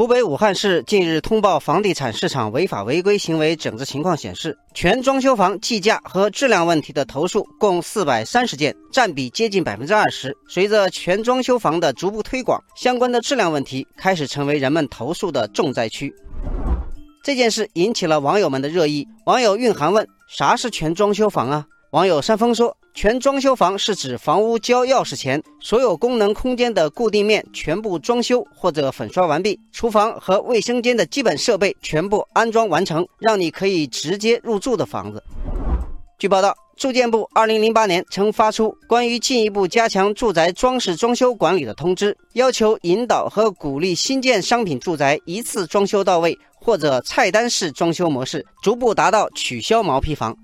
湖北武汉市近日通报房地产市场违法违规行为整治情况显示，全装修房计价和质量问题的投诉共四百三十件，占比接近百分之二十。随着全装修房的逐步推广，相关的质量问题开始成为人们投诉的重灾区。这件事引起了网友们的热议。网友蕴含问：“啥是全装修房啊？”网友山峰说：“全装修房是指房屋交钥匙前，所有功能空间的固定面全部装修或者粉刷完毕，厨房和卫生间的基本设备全部安装完成，让你可以直接入住的房子。”据报道，住建部2008年曾发出关于进一步加强住宅装饰装修管理的通知，要求引导和鼓励新建商品住宅一次装修到位，或者菜单式装修模式，逐步达到取消毛坯房。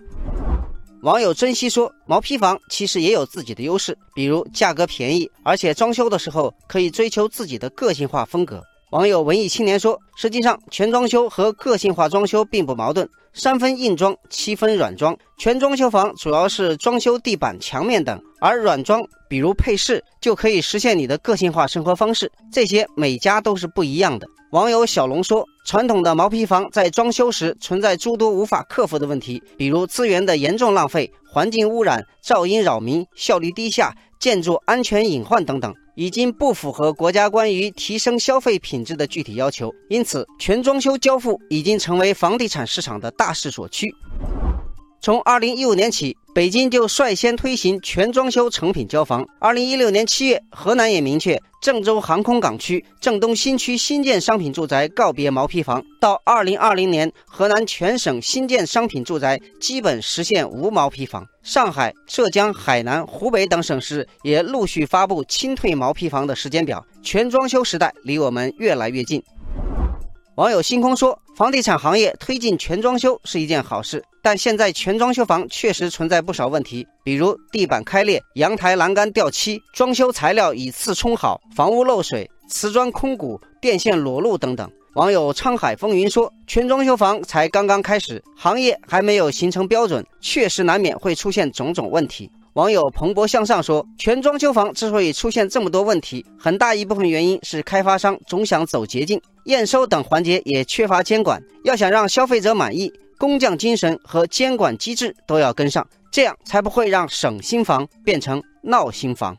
网友珍惜说：“毛坯房其实也有自己的优势，比如价格便宜，而且装修的时候可以追求自己的个性化风格。”网友文艺青年说：“实际上，全装修和个性化装修并不矛盾，三分硬装，七分软装。全装修房主要是装修地板、墙面等，而软装，比如配饰，就可以实现你的个性化生活方式。这些每家都是不一样的。”网友小龙说：“传统的毛坯房在装修时存在诸多无法克服的问题，比如资源的严重浪费、环境污染、噪音扰民、效率低下、建筑安全隐患等等，已经不符合国家关于提升消费品质的具体要求。因此，全装修交付已经成为房地产市场的大势所趋。”从二零一五年起，北京就率先推行全装修成品交房。二零一六年七月，河南也明确，郑州航空港区、郑东新区新建商品住宅告别毛坯房。到二零二零年，河南全省新建商品住宅基本实现无毛坯房。上海、浙江、海南、湖北等省市也陆续发布清退毛坯房的时间表。全装修时代离我们越来越近。网友星空说：“房地产行业推进全装修是一件好事，但现在全装修房确实存在不少问题，比如地板开裂、阳台栏杆掉漆、装修材料以次充好、房屋漏水、瓷砖空鼓、电线裸露等等。”网友沧海风云说：“全装修房才刚刚开始，行业还没有形成标准，确实难免会出现种种问题。”网友蓬勃向上说：“全装修房之所以出现这么多问题，很大一部分原因是开发商总想走捷径，验收等环节也缺乏监管。要想让消费者满意，工匠精神和监管机制都要跟上，这样才不会让省心房变成闹心房。”